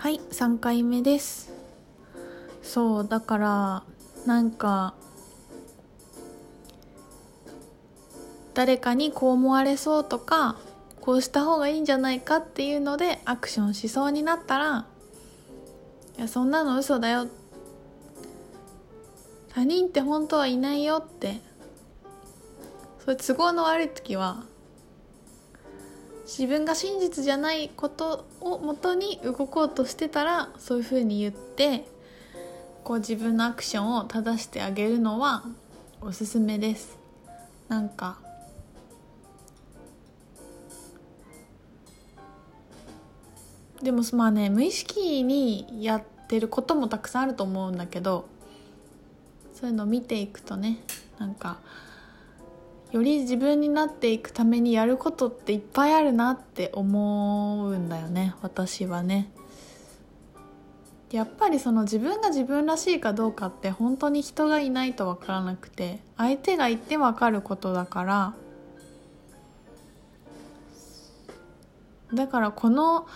はい3回目です。そうだからなんか誰かにこう思われそうとかこうした方がいいんじゃないかっていうのでアクションしそうになったらいやそんなの嘘だよ。他人って本当はいないよって。それ都合の悪い時は自分が真実じゃないことをもとに動こうとしてたらそういうふうに言ってこう自分のアクションを正してあげるのはおすすめです。なんかでもまあね無意識にやってることもたくさんあると思うんだけどそういうのを見ていくとねなんかより自分になっていくためにやることっていっぱいあるなって思うんだよね私はね。やっぱりその自分が自分らしいかどうかって本当に人がいないと分からなくて相手がいて分かることだから。だからこの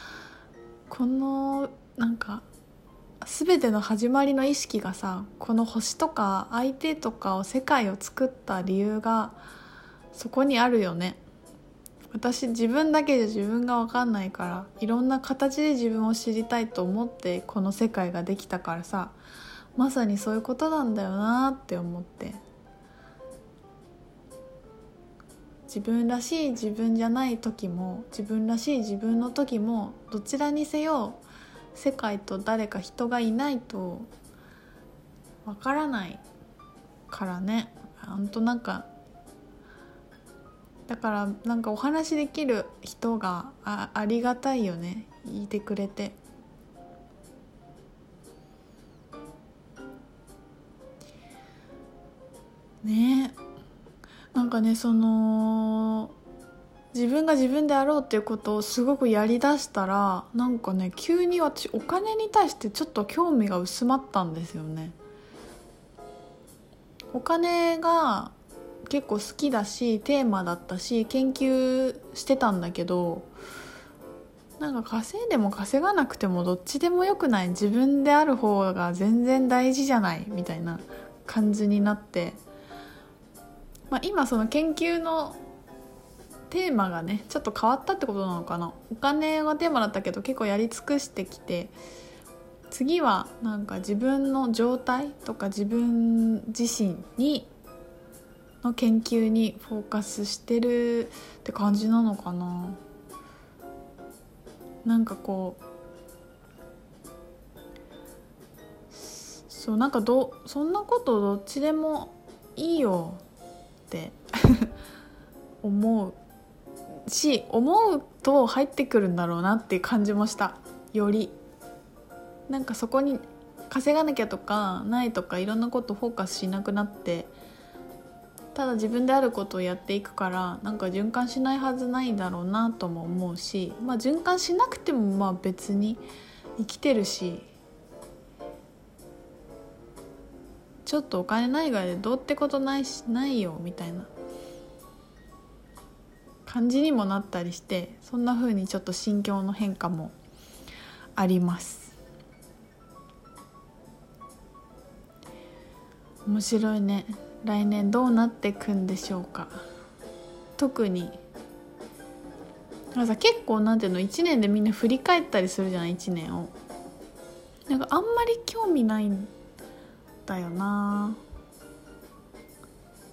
このなんか全ての始まりの意識がさこの星とか相手とかを世界を作った理由がそこにあるよね。私自分だけで自分が分かんないからいろんな形で自分を知りたいと思ってこの世界ができたからさまさにそういうことなんだよなって思って。自分らしい自分じゃない時も自分らしい自分の時もどちらにせよ世界と誰か人がいないとわからないからね。ほんとなんかだからなんかお話できる人があありがたいよね。いてくれて。ね。なんかねその自分が自分であろうっていうことをすごくやりだしたらなんかね急に私お金に対してちょっと興味が薄まったんですよね。お金が結構好きだしテーマだったし研究してたんだけどなんか稼いでも稼がなくてもどっちでもよくない。自分である方が全然大事じゃない。みたいな感じになって、まあ、今その研究のテーマがねちょっと変わったってことなのかな。お金がテーマだったけど結構やり尽くしてきて次はなんか自分の状態とか自分自身にの研究にフォーカスしてるって感じなのかな。なんかこうそうなんかどそんなことどっちでもいいよって 思うし思うと入ってくるんだろうなっていう感じもした。より。なんかそこに稼がなきゃとかないとかいろんなことフォーカスしなくなってただ自分であることをやっていくからなんか循環しないはずないだろうなとも思うし、まあ、循環しなくてもまあ別に生きてるしちょっとお金ないぐらいでどうってことないしないよみたいな感じにもなったりしてそんな風にちょっと心境の変化もあります。面白いね。来年どうなっていくんでしょうか？特に。さ結構なんていうの？1年でみんな振り返ったりするじゃない？1年を。なんかあんまり興味ないんだよな。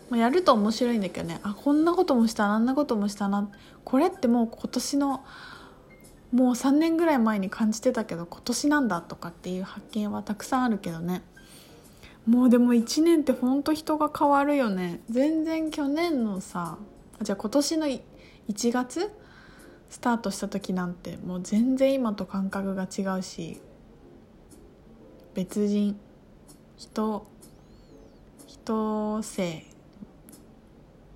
ま、やると面白いんだけどね。あこんなこともしたあんなこともしたな。これってもう今年のもう3年ぐらい前に感じてたけど今年なんだとかっていう発見はたくさんあるけどね。もうでも1年ってほんと人が変わるよね。全然去年のさじゃあ今年の1月？スタートした時なんてもう全然今と感覚が違うし別人人人性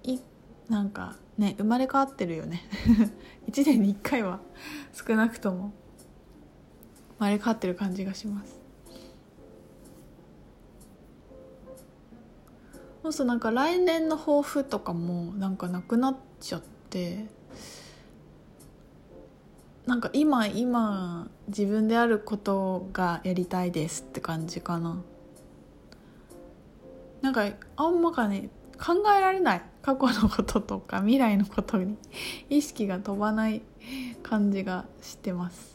いなんかね生まれ変わってるよね。1年に1回は少なくとも生まれ変わってる感じがします。そうするとなんか来年の抱負とかもなんかなくなっちゃってなんか今今自分であることがやりたいですって感じかな。なんかあんまかね考えられない。過去のこととか未来のことに意識が飛ばない感じがしてます。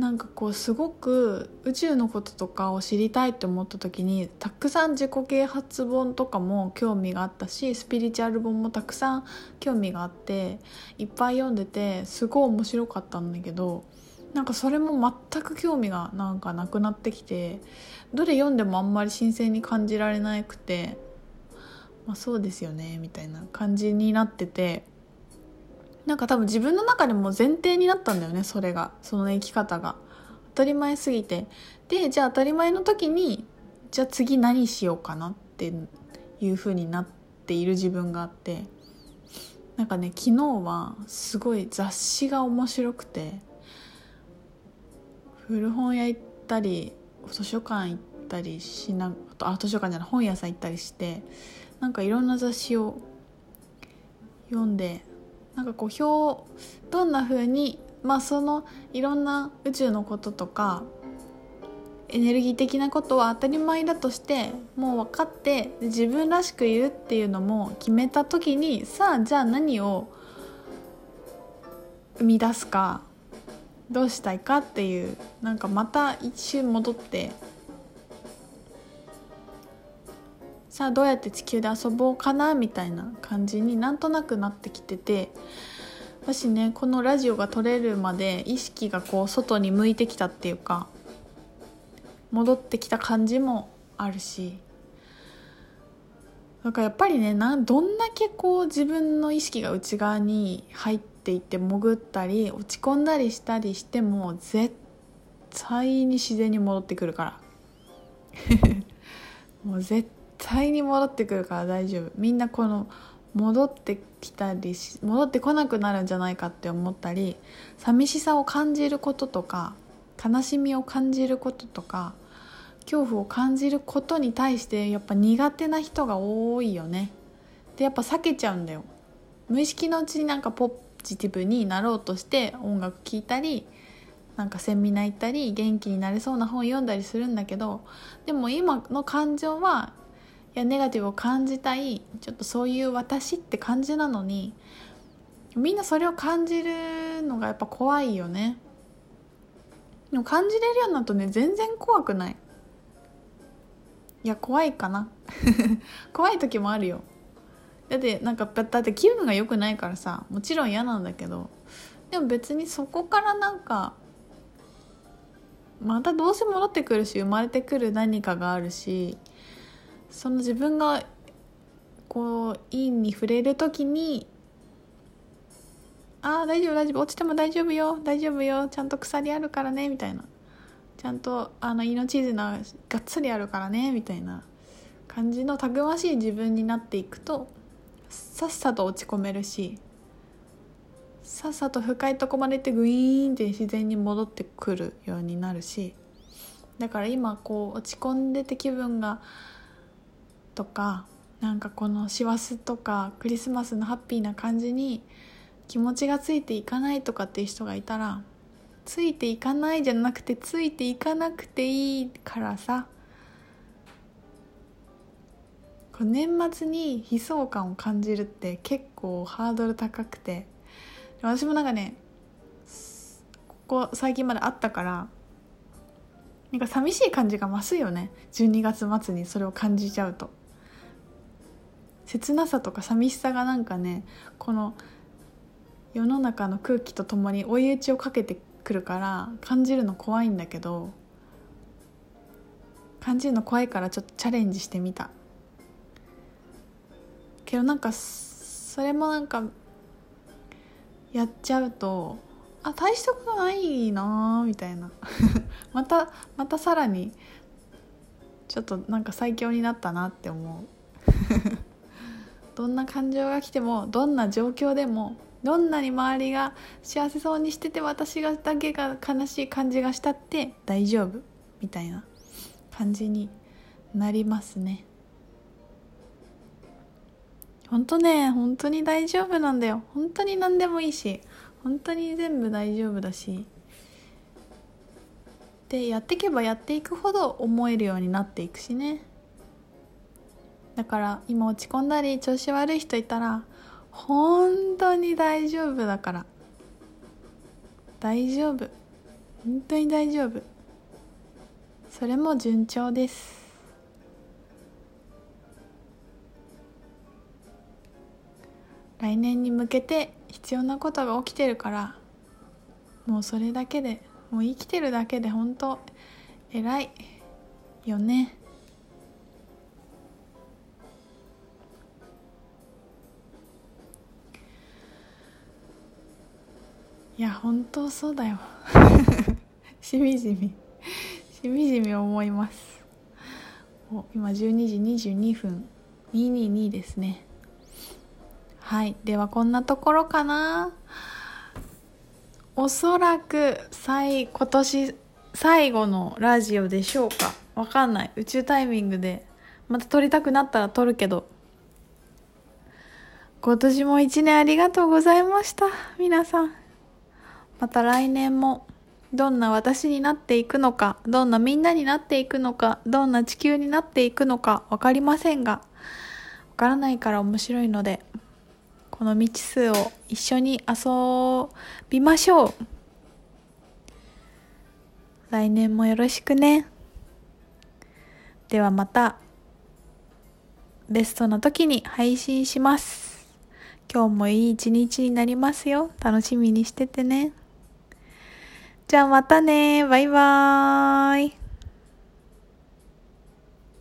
なんかこうすごく宇宙のこととかを知りたいって思った時にたくさん自己啓発本とかも興味があったしスピリチュアル本もたくさん興味があっていっぱい読んでてすごい面白かったんだけどなんかそれも全く興味がなんかなくなってきてどれ読んでもあんまり新鮮に感じられなくてまあそうですよねみたいな感じになってて。なんか多分自分の中でも前提になったんだよねそれが。その生き方が。当たり前すぎて。でじゃあ当たり前の時にじゃあ次何しようかなっていう風になっている自分があって。なんかね昨日はすごい雑誌が面白くて。古本屋行ったり図書館行ったりしなあ図書館じゃない本屋さん行ったりして。なんかいろんな雑誌を読んでなんかこう表どんな風にまあそのいろんな宇宙のこととかエネルギー的なことは当たり前だとしてもう分かって自分らしくいるっていうのも決めた時にさあじゃあ何を生み出すかどうしたいかっていうなんかまた一瞬戻ってさあどうやって地球で遊ぼうかなみたいな感じになんとなくなってきてて私ねこのラジオが撮れるまで意識がこう外に向いてきたっていうか戻ってきた感じもあるしだかやっぱりねなどんだけこう自分の意識が内側に入っていって潜ったり落ち込んだりしたりしても絶対に自然に戻ってくるから。もう絶対に戻ってくるから大丈夫。みんなこの戻ってきたりし戻ってこなくなるんじゃないかって思ったり寂しさを感じることとか悲しみを感じることとか恐怖を感じることに対してやっぱ苦手な人が多いよね。でやっぱ避けちゃうんだよ。無意識のうちになんかポジティブになろうとして音楽聴いたりなんかセミナー行ったり元気になれそうな本読んだりするんだけどでも今の感情はやネガティブを感じたいちょっとそういう私って感じなのにみんなそれを感じるのがやっぱ怖いよね。でも感じれるようになるとね全然怖くない。いや怖いかな。怖い時もあるよ。だってなんかだって気分が良くないからさもちろん嫌なんだけどでも別にそこからなんかまたどうせ戻ってくるし生まれてくる何かがあるしその自分がこう陰に触れる時に「ああ大丈夫大丈夫落ちても大丈夫よ大丈夫よちゃんと鎖あるからね」みたいな。ちゃんとあの命綱がっつりあるからねみたいな感じのたくましい自分になっていくとさっさと落ち込めるしさっさと深いとこまで行ってグイーンって自然に戻ってくるようになるしだから今こう落ち込んでて気分がとかなんかこの師走とかクリスマスのハッピーな感じに気持ちがついていかないとかっていう人がいたらついていかないじゃなくてついていかなくていいからさ年末に悲壮感を感じるって結構ハードル高くて私もなんかねここ最近まであったからなんか寂しい感じが増すよね。12月末にそれを感じちゃうと。切なさとか寂しさがなんかねこの世の中の空気とともに追い打ちをかけてくるから感じるの怖いんだけど感じるの怖いからちょっとチャレンジしてみた。けどなんかそれもなんかやっちゃうとあ大したことないなみたいな。またまたさらにちょっとなんか最強になったなって思う。どんな感情が来てもどんな状況でもどんなに周りが幸せそうにしてて私がだけが悲しい感じがしたって大丈夫みたいな感じになりますね。本当ね本当に大丈夫なんだよ。本当に何でもいいし本当に全部大丈夫だし。でやっていけばやっていくほど思えるようになっていくしね。だから今落ち込んだり調子悪い人いたら本当に大丈夫だから。大丈夫。本当に大丈夫。それも順調です。来年に向けて必要なことが起きてるからもうそれだけでもう生きてるだけで本当偉いよね。いや本当そうだよ。しみじみ。しみじみ思います。お今12時22分222ですね。はい。ではこんなところかな。おそらく最今年最後のラジオでしょうか。わかんない。宇宙タイミングで。また撮りたくなったら撮るけど。今年も一年ありがとうございました。皆さん。また来年もどんな私になっていくのかどんなみんなになっていくのかどんな地球になっていくのか分かりませんが分からないから面白いのでこの未知数を一緒に遊びましょう。来年もよろしくね。ではまたベストな時に配信します。今日もいい一日になりますよ。楽しみにしててね。じゃあまたね。バイバーイ。